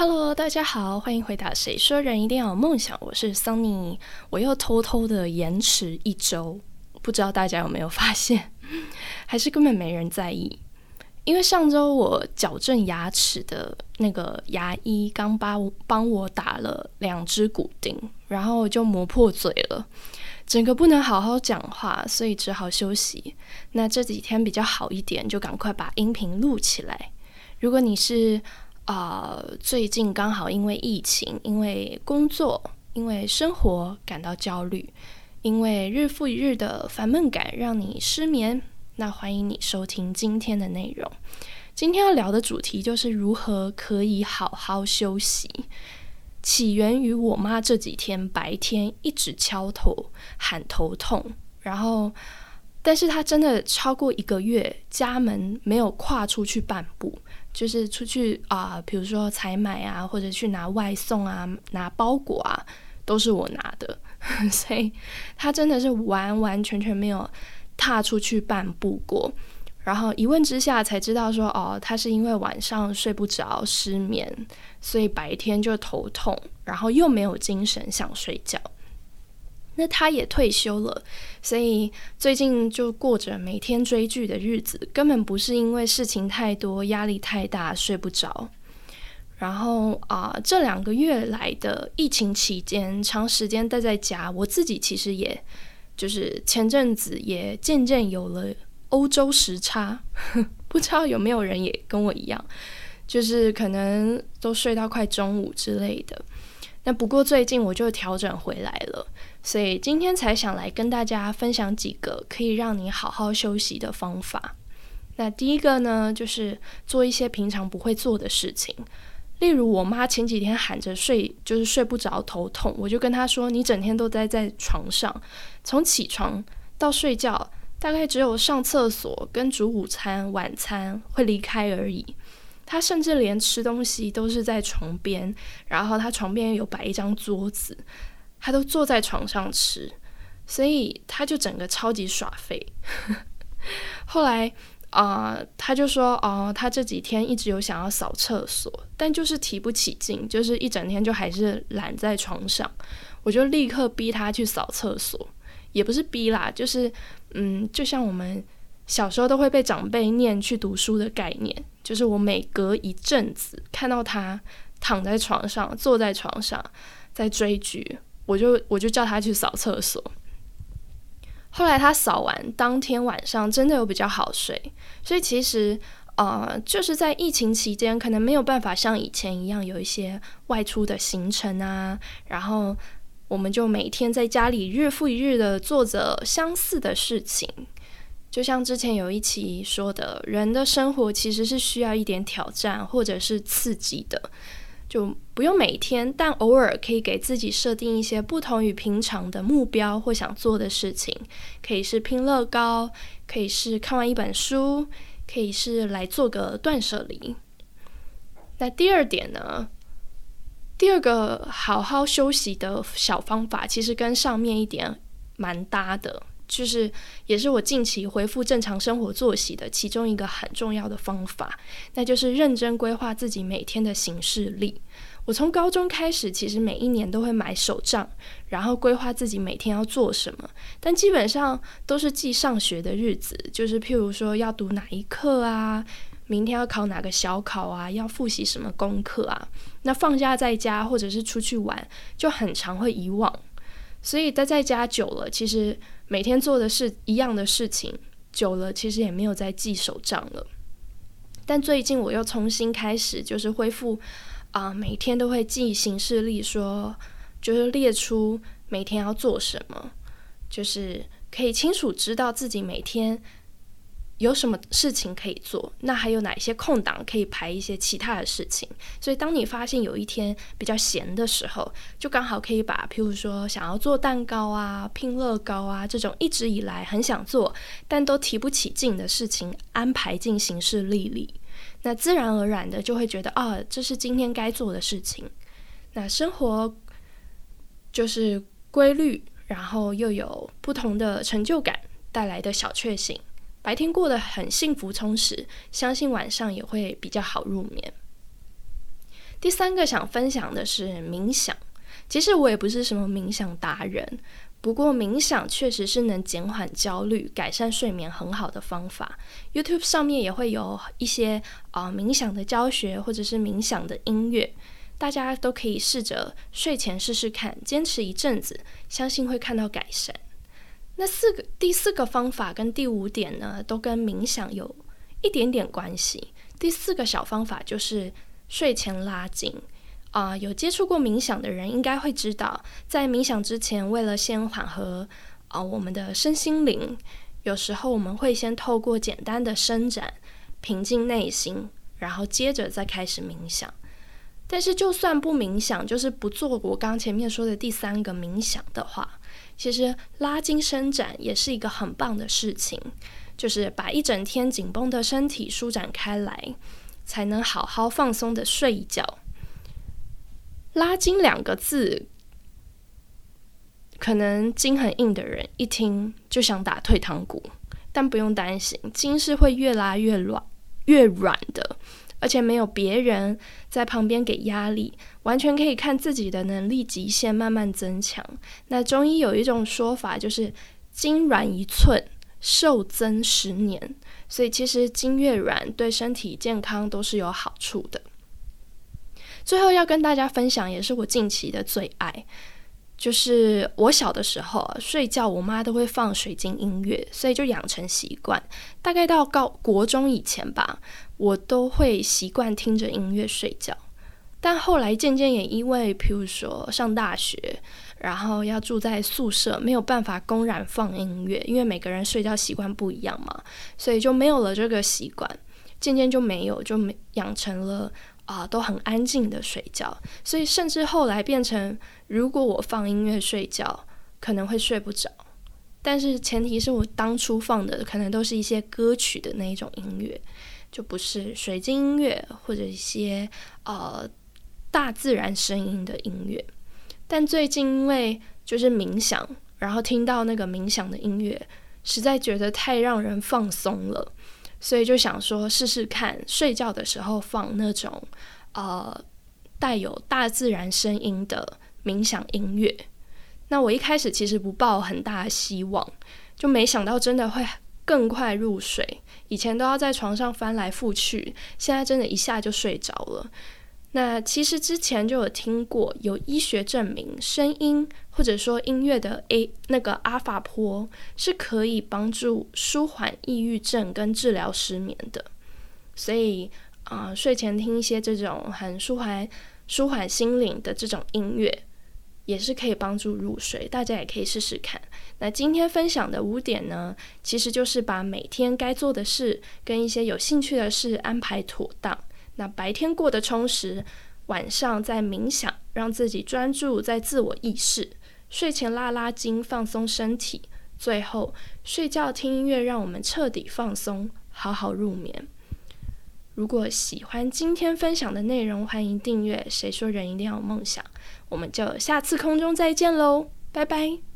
Hello，大家好，欢迎回答。谁说人一定要有梦想？我是 Sunny，我又偷偷的延迟一周，不知道大家有没有发现，还是根本没人在意？因为上周我矫正牙齿的那个牙医刚帮帮我打了两支骨钉，然后就磨破嘴了，整个不能好好讲话，所以只好休息。那这几天比较好一点，就赶快把音频录起来。如果你是啊，最近刚好因为疫情、因为工作、因为生活感到焦虑，因为日复一日的烦闷感让你失眠。那欢迎你收听今天的内容。今天要聊的主题就是如何可以好好休息，起源于我妈这几天白天一直敲头喊头痛，然后，但是他真的超过一个月家门没有跨出去半步。就是出去啊，比如说采买啊，或者去拿外送啊，拿包裹啊，都是我拿的，所以他真的是完完全全没有踏出去半步过。然后一问之下才知道说，哦，他是因为晚上睡不着，失眠，所以白天就头痛，然后又没有精神想睡觉。那他也退休了，所以最近就过着每天追剧的日子，根本不是因为事情太多、压力太大睡不着。然后啊，这两个月来的疫情期间，长时间待在家，我自己其实也就是前阵子也渐渐有了欧洲时差，不知道有没有人也跟我一样，就是可能都睡到快中午之类的。那不过最近我就调整回来了，所以今天才想来跟大家分享几个可以让你好好休息的方法。那第一个呢，就是做一些平常不会做的事情，例如我妈前几天喊着睡，就是睡不着头痛，我就跟她说：“你整天都待在床上，从起床到睡觉，大概只有上厕所跟煮午餐、晚餐会离开而已。”他甚至连吃东西都是在床边，然后他床边有摆一张桌子，他都坐在床上吃，所以他就整个超级耍废。后来啊，他就说哦，他这几天一直有想要扫厕所，但就是提不起劲，就是一整天就还是懒在床上。我就立刻逼他去扫厕所，也不是逼啦，就是嗯，就像我们。小时候都会被长辈念去读书的概念，就是我每隔一阵子看到他躺在床上、坐在床上在追剧，我就我就叫他去扫厕所。后来他扫完，当天晚上真的有比较好睡。所以其实呃，就是在疫情期间，可能没有办法像以前一样有一些外出的行程啊，然后我们就每天在家里日复一日的做着相似的事情。就像之前有一期说的，人的生活其实是需要一点挑战或者是刺激的，就不用每天，但偶尔可以给自己设定一些不同于平常的目标或想做的事情，可以是拼乐高，可以是看完一本书，可以是来做个断舍离。那第二点呢？第二个好好休息的小方法，其实跟上面一点蛮搭的。就是，也是我近期恢复正常生活作息的其中一个很重要的方法，那就是认真规划自己每天的行事历。我从高中开始，其实每一年都会买手账，然后规划自己每天要做什么，但基本上都是记上学的日子，就是譬如说要读哪一课啊，明天要考哪个小考啊，要复习什么功课啊。那放假在家或者是出去玩，就很常会遗忘，所以待在家久了，其实。每天做的是一样的事情，久了其实也没有再记手账了。但最近我又重新开始，就是恢复啊，每天都会记行事历，说就是列出每天要做什么，就是可以清楚知道自己每天。有什么事情可以做？那还有哪些空档可以排一些其他的事情？所以，当你发现有一天比较闲的时候，就刚好可以把，譬如说想要做蛋糕啊、拼乐高啊这种一直以来很想做但都提不起劲的事情安排进行事历里。那自然而然的就会觉得，啊，这是今天该做的事情。那生活就是规律，然后又有不同的成就感带来的小确幸。白天过得很幸福充实，相信晚上也会比较好入眠。第三个想分享的是冥想。其实我也不是什么冥想达人，不过冥想确实是能减缓焦虑、改善睡眠很好的方法。YouTube 上面也会有一些啊冥想的教学，或者是冥想的音乐，大家都可以试着睡前试试看，坚持一阵子，相信会看到改善。那四个第四个方法跟第五点呢，都跟冥想有一点点关系。第四个小方法就是睡前拉筋。啊，有接触过冥想的人应该会知道，在冥想之前，为了先缓和啊我们的身心灵，有时候我们会先透过简单的伸展，平静内心，然后接着再开始冥想。但是，就算不冥想，就是不做我刚前面说的第三个冥想的话，其实拉筋伸展也是一个很棒的事情，就是把一整天紧绷的身体舒展开来，才能好好放松的睡一觉。拉筋两个字，可能筋很硬的人一听就想打退堂鼓，但不用担心，筋是会越拉越软、越软的，而且没有别人在旁边给压力，完全可以看自己的能力极限慢慢增强。那中医有一种说法，就是筋软一寸，寿增十年，所以其实筋越软，对身体健康都是有好处的。最后要跟大家分享，也是我近期的最爱，就是我小的时候睡觉，我妈都会放水晶音乐，所以就养成习惯。大概到高国中以前吧，我都会习惯听着音乐睡觉。但后来渐渐也因为，譬如说上大学，然后要住在宿舍，没有办法公然放音乐，因为每个人睡觉习惯不一样嘛，所以就没有了这个习惯。渐渐就没有，就没养成了。啊，都很安静的睡觉，所以甚至后来变成，如果我放音乐睡觉，可能会睡不着。但是前提是我当初放的可能都是一些歌曲的那一种音乐，就不是水晶音乐或者一些呃大自然声音的音乐。但最近因为就是冥想，然后听到那个冥想的音乐，实在觉得太让人放松了。所以就想说试试看，睡觉的时候放那种呃带有大自然声音的冥想音乐。那我一开始其实不抱很大的希望，就没想到真的会更快入睡。以前都要在床上翻来覆去，现在真的一下就睡着了。那其实之前就有听过，有医学证明，声音或者说音乐的 A 那个阿法波是可以帮助舒缓抑郁症跟治疗失眠的。所以啊，睡前听一些这种很舒缓、舒缓心灵的这种音乐，也是可以帮助入睡。大家也可以试试看。那今天分享的五点呢，其实就是把每天该做的事跟一些有兴趣的事安排妥当。那白天过得充实，晚上再冥想，让自己专注在自我意识。睡前拉拉筋，放松身体。最后睡觉听音乐，让我们彻底放松，好好入眠。如果喜欢今天分享的内容，欢迎订阅。谁说人一定要有梦想？我们就下次空中再见喽，拜拜。